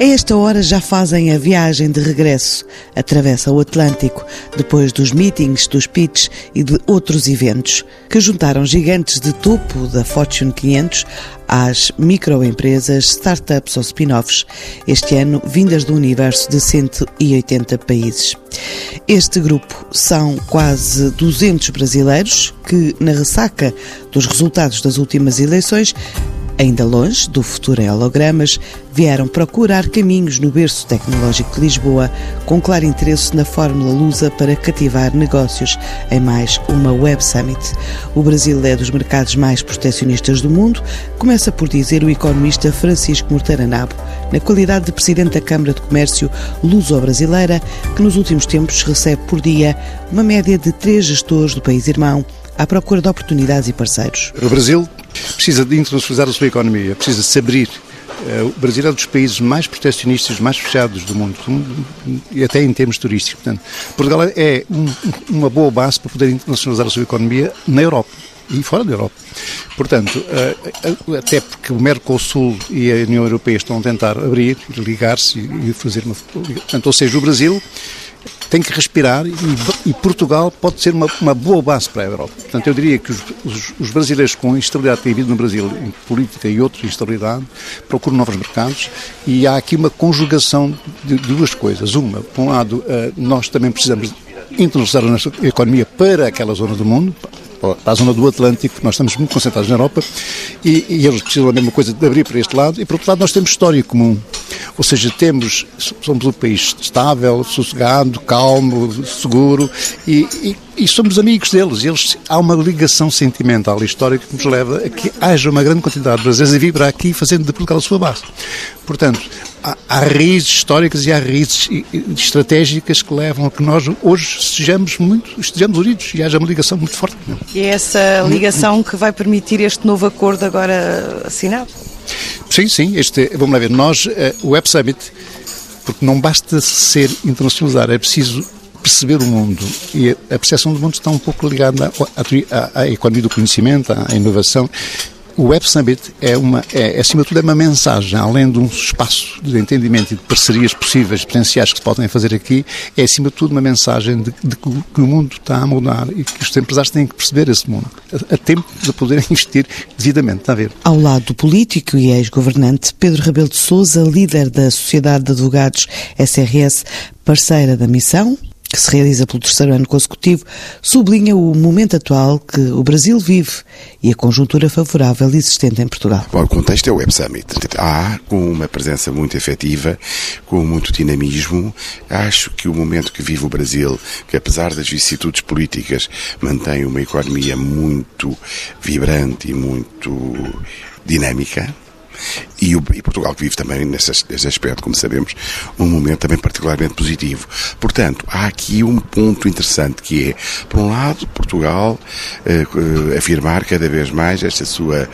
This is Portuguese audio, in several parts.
A esta hora já fazem a viagem de regresso, atravessam o Atlântico, depois dos meetings, dos pitches e de outros eventos, que juntaram gigantes de topo da Fortune 500 às microempresas, startups ou spin-offs, este ano vindas do universo de 180 países. Este grupo são quase 200 brasileiros que, na ressaca dos resultados das últimas eleições, Ainda longe do futuro em hologramas, vieram procurar caminhos no berço tecnológico de Lisboa, com claro interesse na fórmula lusa para cativar negócios em mais uma Web Summit. O Brasil é dos mercados mais protecionistas do mundo, começa por dizer o economista Francisco Mortaranabo, na qualidade de presidente da Câmara de Comércio Luso-Brasileira, que nos últimos tempos recebe por dia uma média de três gestores do país irmão à procura de oportunidades e parceiros. O Brasil precisa de internacionalizar a sua economia, precisa de se abrir. Eh, o Brasil é um dos países mais protecionistas, mais fechados do mundo, e até em termos turísticos. Portanto, Portugal é um, uma boa base para poder internacionalizar a sua economia na Europa e fora da Europa. Portanto, eh, eh, até porque o Mercosul e a União Europeia estão a tentar abrir, ligar-se e fazer uma. Portanto, ou seja, o Brasil tem que respirar e, e Portugal pode ser uma, uma, boa base para a Europa. Portanto, eu diria que os, os, os brasileiros com instabilidade que têm havido no Brasil, em política e outra instabilidade, procuram novos mercados e há aqui uma conjugação de, de duas coisas. Uma, por um lado, uh, nós também precisamos internacionalizar a nossa economia para aquela zona do mundo, para a zona do Atlântico, nós estamos muito concentrados na Europa e, e eles precisam da mesma coisa de abrir para este lado e, por outro lado, nós temos história comum. Ou seja, temos, somos um país estável, sossegado, calmo, seguro e, e, e somos amigos deles. Eles, há uma ligação sentimental e histórica que nos leva a que haja uma grande quantidade de brasileiros a vir para aqui fazendo de Portugal a sua base. Portanto, há, há raízes históricas e há raízes estratégicas que levam a que nós hoje sejamos muito, estejamos unidos e haja uma ligação muito forte. E é essa ligação que vai permitir este novo acordo agora assinado? Sim, sim. Este, vamos lá ver, nós, eh, o Web Summit, porque não basta ser internacionalizar, é preciso perceber o mundo. E a percepção do mundo está um pouco ligada à, à, à economia do conhecimento, à inovação. O Web Summit é, uma, é, acima de tudo, é uma mensagem, além de um espaço de entendimento e de parcerias possíveis, potenciais que se podem fazer aqui, é, acima de tudo, uma mensagem de, de que o mundo está a mudar e que os empresários têm que perceber esse mundo, a, a tempo de poderem investir devidamente, está a ver? Ao lado do político e ex-governante, Pedro Rebelo de Sousa, líder da Sociedade de Advogados SRS, parceira da missão, que se realiza pelo terceiro ano consecutivo, sublinha o momento atual que o Brasil vive e a conjuntura favorável existente em Portugal. Bom, o contexto é o Web Summit. Há, com uma presença muito efetiva, com muito dinamismo, acho que o momento que vive o Brasil, que apesar das vicissitudes políticas, mantém uma economia muito vibrante e muito dinâmica, e, o, e Portugal que vive também nesse, nesse aspecto, como sabemos, um momento também particularmente positivo. Portanto, há aqui um ponto interessante que é, por um lado, Portugal eh, eh, afirmar cada vez mais esta sua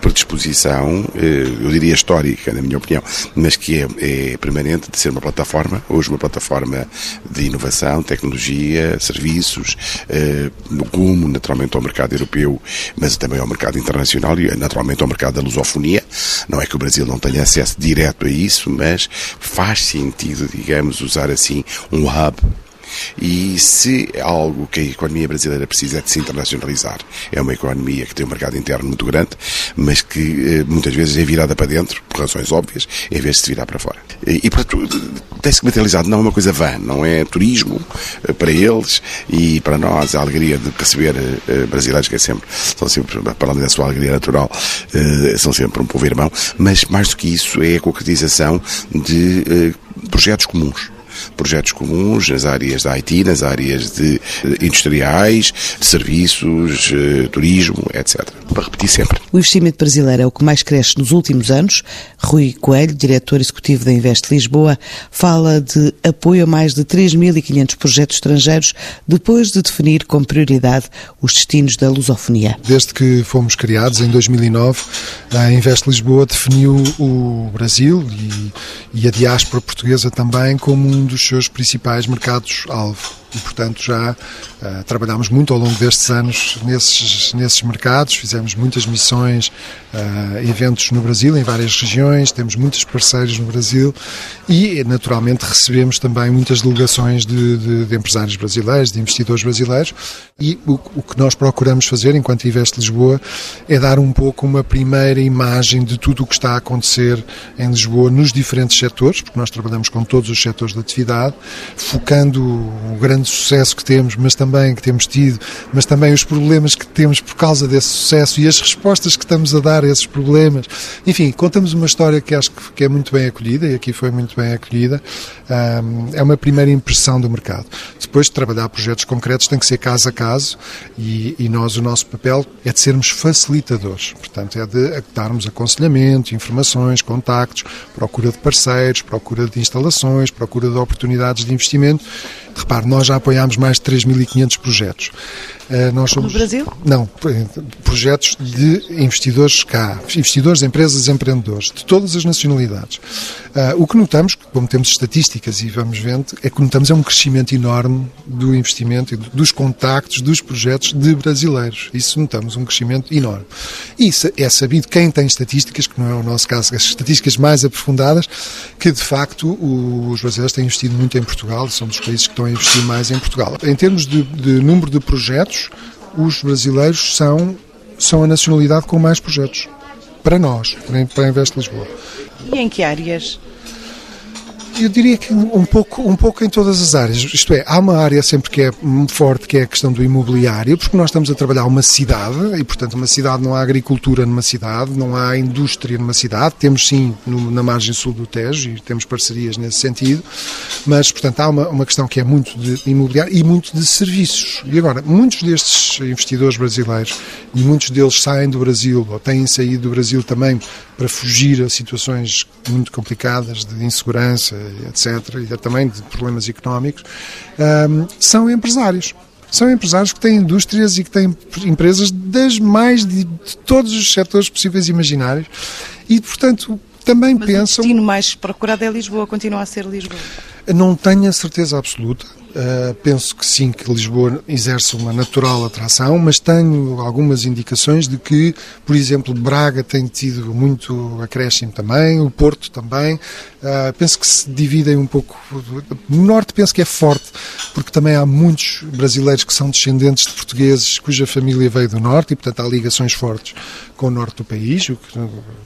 predisposição, eh, eu diria histórica, na minha opinião, mas que é, é permanente de ser uma plataforma, hoje uma plataforma de inovação, tecnologia, serviços, eh, como naturalmente ao mercado europeu, mas também ao mercado internacional e naturalmente ao mercado da lusofonia. Não é que o Brasil não tenha acesso direto a isso, mas faz sentido, digamos, usar assim um hub e se algo que a economia brasileira precisa é de se internacionalizar, é uma economia que tem um mercado interno muito grande, mas que eh, muitas vezes é virada para dentro, por razões óbvias, em vez de se virar para fora. E, portanto, tem-se materializado, não é uma coisa vã, não é turismo eh, para eles e para nós. A alegria de receber eh, brasileiros, que é sempre, são sempre, para além da sua alegria natural, são sempre um povo irmão, mas mais do que isso é a concretização de projetos comuns projetos comuns nas áreas da IT, nas áreas de industriais, de serviços, turismo, etc. Para repetir sempre. O investimento brasileiro é o que mais cresce nos últimos anos. Rui Coelho, diretor executivo da Invest Lisboa, fala de apoio a mais de 3.500 projetos estrangeiros depois de definir como prioridade os destinos da lusofonia. Desde que fomos criados, em 2009, a Invest Lisboa definiu o Brasil e, e a diáspora portuguesa também como um dos seus principais mercados-alvo e, portanto, já uh, muito ao longo destes anos nesses, nesses mercados, fizemos muitas missões, uh, eventos no Brasil, em várias regiões, temos muitos parceiros no Brasil. E, naturalmente, recebemos também muitas delegações de, de, de empresários brasileiros, de investidores brasileiros. E o, o, que nós procuramos fazer, enquanto Investe Lisboa, é dar um pouco uma primeira imagem de tudo o que está a acontecer em Lisboa nos diferentes setores, porque nós trabalhamos com todos os setores de atividade, focando o grande grande sucesso que temos, mas também que temos tido, mas também os problemas que temos por causa desse sucesso e as respostas que estamos a dar a esses problemas. Enfim, contamos uma história que acho que é muito bem acolhida e aqui foi muito bem acolhida. É uma primeira impressão do mercado. Depois de trabalhar projetos concretos tem que ser caso a caso e, e nós, o nosso papel é de sermos facilitadores. Portanto, é de darmos aconselhamento, informações, contactos, procura de parceiros, procura de instalações, procura de oportunidades de investimento Repare, nós já apoiámos mais de 3.500 projetos. Uh, nós somos, no Brasil? Não, projetos de investidores cá, investidores, empresas, empreendedores, de todas as nacionalidades. Uh, o que notamos, como temos estatísticas e vamos vendo, é que notamos é um crescimento enorme do investimento, dos contactos, dos projetos de brasileiros. Isso notamos, um crescimento enorme. E é sabido, quem tem estatísticas, que não é o nosso caso, as estatísticas mais aprofundadas, que de facto os brasileiros têm investido muito em Portugal, são dos países que estão a investir mais em Portugal. Em termos de, de número de projetos, os brasileiros são, são a nacionalidade com mais projetos. Para nós, para a Invest Lisboa. E em que áreas? Eu diria que um pouco, um pouco em todas as áreas. Isto é, há uma área sempre que é forte, que é a questão do imobiliário, porque nós estamos a trabalhar uma cidade e, portanto, uma cidade não há agricultura numa cidade, não há indústria numa cidade. Temos sim no, na margem sul do Tejo e temos parcerias nesse sentido, mas, portanto, há uma, uma questão que é muito de imobiliário e muito de serviços. E agora, muitos destes investidores brasileiros e muitos deles saem do Brasil ou têm saído do Brasil também para fugir a situações muito complicadas de insegurança, etc., e também de problemas económicos, um, são empresários. São empresários que têm indústrias e que têm empresas das mais de, de todos os setores possíveis e imaginários e, portanto, também Mas pensam. O destino mais procurado é Lisboa, continua a ser Lisboa. Não tenho a certeza absoluta. Uh, penso que sim, que Lisboa exerce uma natural atração, mas tenho algumas indicações de que, por exemplo, Braga tem tido muito acréscimo também, o Porto também. Uh, penso que se dividem um pouco. No Norte penso que é forte, porque também há muitos brasileiros que são descendentes de portugueses cuja família veio do Norte e, portanto, há ligações fortes com o Norte do país, o que,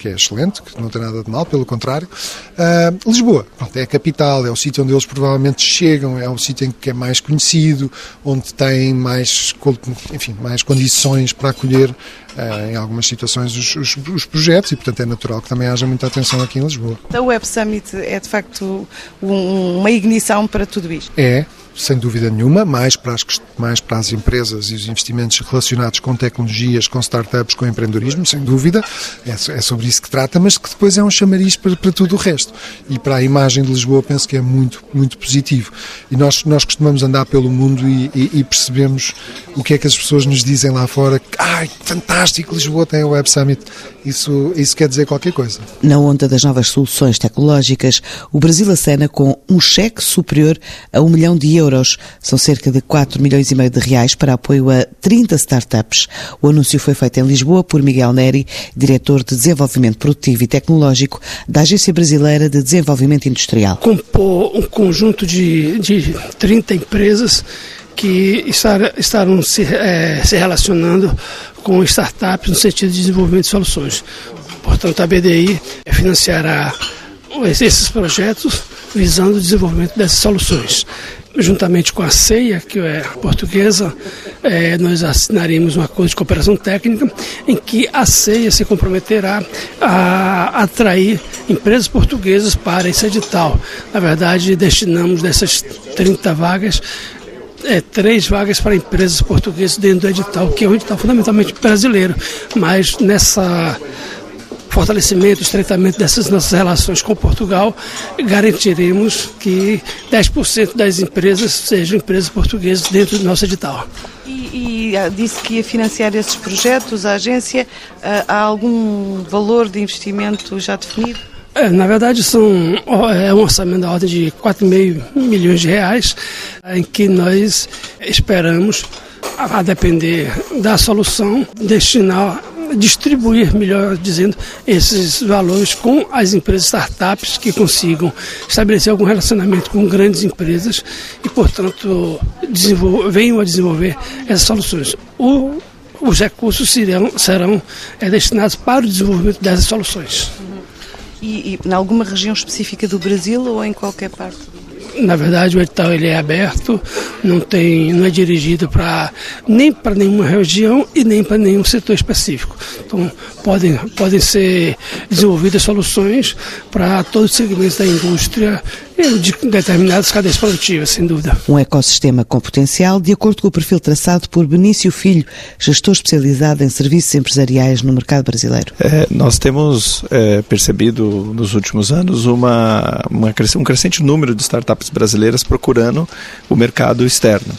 que é excelente, que não tem nada de mal, pelo contrário. Uh, Lisboa, pronto, é a capital, é o sítio onde eles provavelmente chegam, é o sítio em que é mais conhecido, onde tem mais, enfim, mais condições para acolher uh, em algumas situações os, os, os, projetos e, portanto, é natural que também haja muita atenção aqui em Lisboa. O Web Summit é, de facto, um, uma ignição para tudo isto? É, sem dúvida nenhuma, mais para, as, mais para as empresas e os investimentos relacionados com tecnologias, com startups, com empreendedorismo, sem dúvida, é, é sobre isso que trata, mas que depois é um chamariz para, para tudo o resto. E para a imagem de Lisboa penso que é muito, muito positivo. E nós, nós costumamos andar pelo mundo e, e, e percebemos o que é que as pessoas nos dizem lá fora. Ai, fantástico, Lisboa tem o Web Summit. Isso, isso quer dizer qualquer coisa. Na onda das novas soluções tecnológicas, o Brasil acena com um cheque superior a um milhão de euros euros. São cerca de 4 milhões e meio de reais para apoio a 30 startups. O anúncio foi feito em Lisboa por Miguel Neri, diretor de Desenvolvimento Produtivo e Tecnológico da Agência Brasileira de Desenvolvimento Industrial. Compor um conjunto de, de 30 empresas que estar, estarão se, é, se relacionando com startups no sentido de desenvolvimento de soluções. Portanto, a BDI financiará esses projetos visando o desenvolvimento dessas soluções juntamente com a CEIA, que é portuguesa, é, nós assinaremos um acordo de cooperação técnica em que a CEIA se comprometerá a atrair empresas portuguesas para esse edital. Na verdade, destinamos dessas 30 vagas é, três vagas para empresas portuguesas dentro do edital, que é um edital fundamentalmente brasileiro, mas nessa fortalecimento, estreitamento dessas nossas relações com Portugal, garantiremos que 10% das empresas sejam empresas portuguesas dentro do nosso edital. E, e, ah, disse que ia financiar esses projetos, a agência, ah, há algum valor de investimento já definido? É, na verdade, são, é um orçamento da ordem de 4,5 milhões de reais, em que nós esperamos, a depender da solução, destinar distribuir, melhor dizendo, esses valores com as empresas startups que consigam estabelecer algum relacionamento com grandes empresas e, portanto, venham a desenvolver essas soluções. O, os recursos serão, serão é, destinados para o desenvolvimento dessas soluções. E, e em alguma região específica do Brasil ou em qualquer parte? Na verdade, o edital ele é aberto, não tem, não é dirigido para nem para nenhuma região e nem para nenhum setor específico. Então, podem, podem ser desenvolvidas soluções para todos os segmentos da indústria de determinadas cadeias produtivas, sem dúvida. Um ecossistema com potencial, de acordo com o perfil traçado por Benício Filho, gestor especializado em serviços empresariais no mercado brasileiro. É, nós temos é, percebido nos últimos anos uma, uma, um crescente número de startups brasileiras procurando o mercado externo.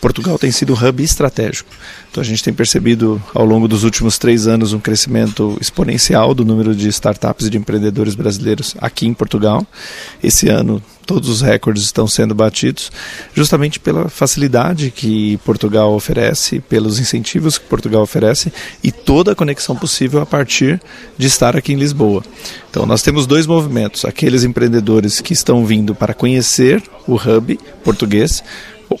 Portugal tem sido um hub estratégico. Então a gente tem percebido ao longo dos últimos três anos um crescimento exponencial do número de startups e de empreendedores brasileiros aqui em Portugal. Esse ano todos os recordes estão sendo batidos, justamente pela facilidade que Portugal oferece, pelos incentivos que Portugal oferece e toda a conexão possível a partir de estar aqui em Lisboa. Então nós temos dois movimentos: aqueles empreendedores que estão vindo para conhecer o hub português,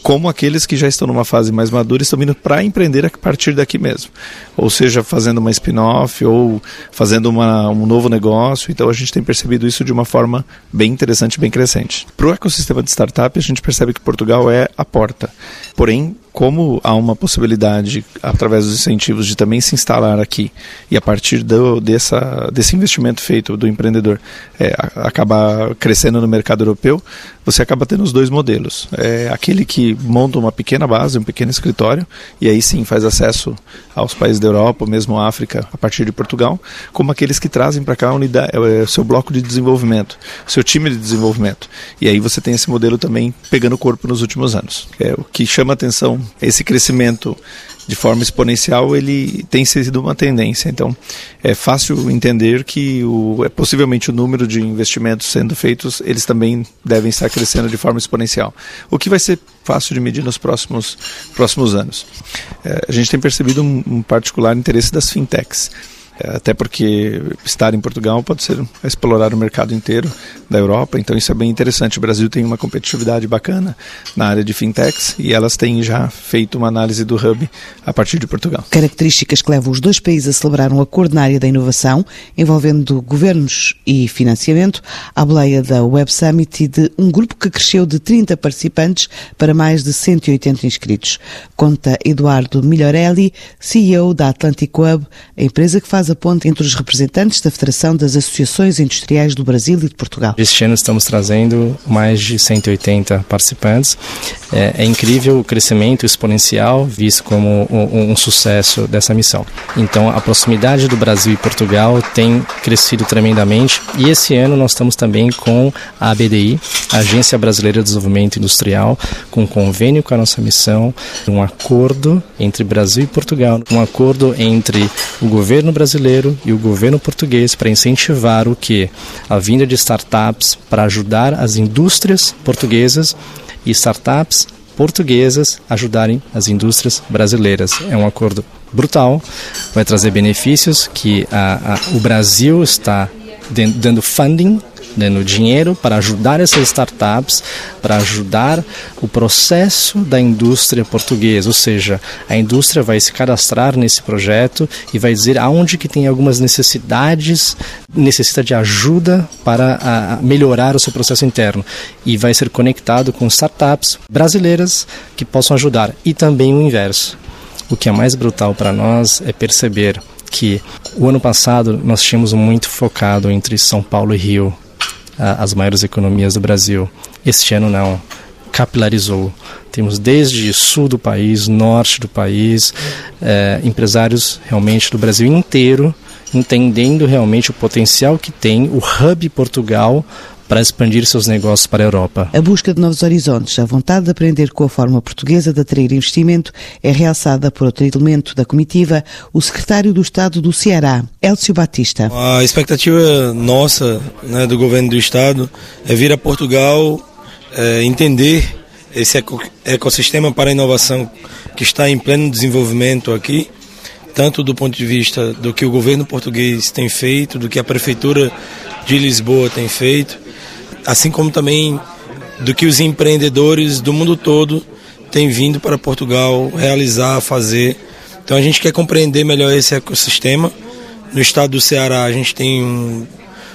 como aqueles que já estão numa fase mais madura estão vindo para empreender a partir daqui mesmo. Ou seja, fazendo uma spin-off ou fazendo uma, um novo negócio. Então a gente tem percebido isso de uma forma bem interessante, bem crescente. Para o ecossistema de startup, a gente percebe que Portugal é a porta. Porém, como há uma possibilidade, através dos incentivos, de também se instalar aqui e a partir do, dessa, desse investimento feito do empreendedor é, acabar crescendo no mercado europeu, você acaba tendo os dois modelos. É aquele que monta uma pequena base, um pequeno escritório, e aí sim faz acesso aos países da Europa, mesmo África, a partir de Portugal, como aqueles que trazem para cá unidade, é, o seu bloco de desenvolvimento, seu time de desenvolvimento. E aí você tem esse modelo também pegando corpo nos últimos anos. É, o que chama atenção esse crescimento de forma exponencial ele tem sido uma tendência. Então, é fácil entender que o, é, possivelmente o número de investimentos sendo feitos, eles também devem estar crescendo de forma exponencial. O que vai ser fácil de medir nos próximos, próximos anos. É, a gente tem percebido um, um particular interesse das fintechs. É, até porque estar em Portugal pode ser explorar o mercado inteiro da Europa, então isso é bem interessante. O Brasil tem uma competitividade bacana na área de fintechs e elas têm já feito uma análise do hub a partir de Portugal. Características que levam os dois países a celebrar um acordo na área da inovação, envolvendo governos e financiamento, à boleia da Web Summit e de um grupo que cresceu de 30 participantes para mais de 180 inscritos. Conta Eduardo Migliorelli, CEO da Atlantic Web, a empresa que faz faz a ponte entre os representantes da Federação das Associações Industriais do Brasil e de Portugal. Este ano estamos trazendo mais de 180 participantes. É, é incrível o crescimento exponencial visto como um, um sucesso dessa missão. Então, a proximidade do Brasil e Portugal tem crescido tremendamente e esse ano nós estamos também com a ABDI, Agência Brasileira de Desenvolvimento Industrial, com um convênio com a nossa missão, um acordo entre Brasil e Portugal, um acordo entre o governo brasileiro brasileiro e o governo português para incentivar o que? A vinda de startups para ajudar as indústrias portuguesas e startups portuguesas ajudarem as indústrias brasileiras. É um acordo brutal, vai trazer benefícios que a, a, o Brasil está dando funding dando dinheiro para ajudar essas startups, para ajudar o processo da indústria portuguesa, ou seja, a indústria vai se cadastrar nesse projeto e vai dizer aonde que tem algumas necessidades, necessita de ajuda para melhorar o seu processo interno. E vai ser conectado com startups brasileiras que possam ajudar. E também o inverso. O que é mais brutal para nós é perceber que o ano passado nós tínhamos muito focado entre São Paulo e Rio, as maiores economias do Brasil. Este ano não, capilarizou. Temos desde sul do país, norte do país, é, empresários realmente do Brasil inteiro entendendo realmente o potencial que tem o Hub Portugal para expandir seus negócios para a Europa. A busca de novos horizontes, a vontade de aprender com a forma portuguesa de atrair investimento é realçada por outro elemento da comitiva, o secretário do Estado do Ceará, Elcio Batista. A expectativa nossa, né, do governo do Estado, é vir a Portugal é, entender esse ecossistema para a inovação que está em pleno desenvolvimento aqui, tanto do ponto de vista do que o governo português tem feito, do que a prefeitura de Lisboa tem feito, assim como também do que os empreendedores do mundo todo têm vindo para Portugal realizar, fazer. Então a gente quer compreender melhor esse ecossistema. No estado do Ceará a gente tem um,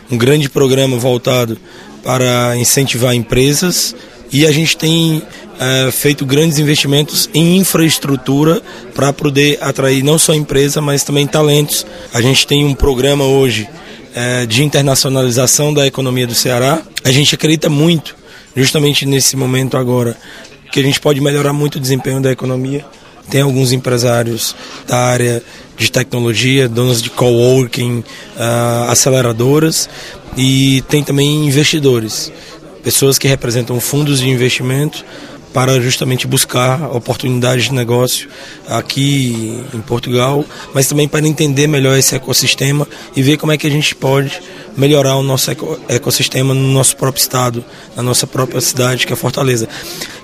um grande programa voltado para incentivar empresas e a gente tem é, feito grandes investimentos em infraestrutura para poder atrair não só empresa, mas também talentos. A gente tem um programa hoje é, de internacionalização da economia do Ceará. A gente acredita muito, justamente nesse momento agora, que a gente pode melhorar muito o desempenho da economia. Tem alguns empresários da área de tecnologia, donos de coworking, uh, aceleradoras e tem também investidores, pessoas que representam fundos de investimento para justamente buscar oportunidades de negócio aqui em Portugal, mas também para entender melhor esse ecossistema e ver como é que a gente pode melhorar o nosso ecossistema no nosso próprio estado, na nossa própria cidade, que é Fortaleza,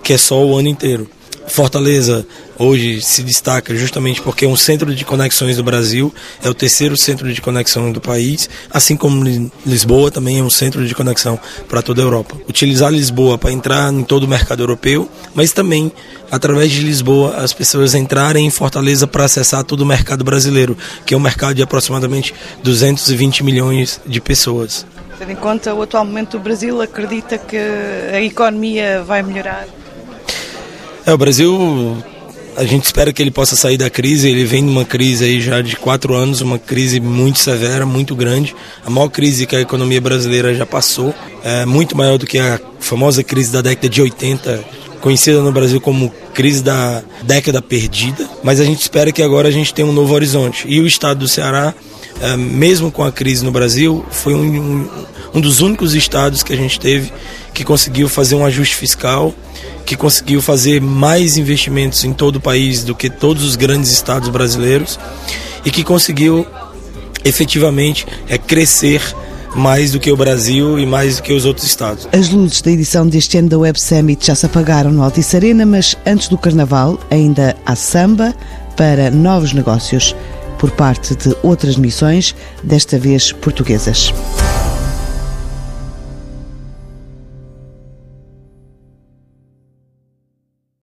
que é só o ano inteiro. Fortaleza hoje se destaca justamente porque é um centro de conexões do Brasil, é o terceiro centro de conexão do país, assim como Lisboa também é um centro de conexão para toda a Europa. Utilizar Lisboa para entrar em todo o mercado europeu, mas também através de Lisboa as pessoas entrarem em Fortaleza para acessar todo o mercado brasileiro, que é um mercado de aproximadamente 220 milhões de pessoas. Tendo em conta o atual momento do Brasil, acredita que a economia vai melhorar? É, o Brasil, a gente espera que ele possa sair da crise. Ele vem numa crise aí já de quatro anos, uma crise muito severa, muito grande. A maior crise que a economia brasileira já passou, é muito maior do que a famosa crise da década de 80, conhecida no Brasil como crise da década perdida. Mas a gente espera que agora a gente tenha um novo horizonte. E o estado do Ceará, é, mesmo com a crise no Brasil, foi um, um, um dos únicos estados que a gente teve que conseguiu fazer um ajuste fiscal que conseguiu fazer mais investimentos em todo o país do que todos os grandes estados brasileiros e que conseguiu efetivamente é, crescer mais do que o Brasil e mais do que os outros estados. As luzes da edição deste ano da Web Summit já se apagaram no Altice Arena, mas antes do Carnaval ainda há samba para novos negócios por parte de outras missões, desta vez portuguesas.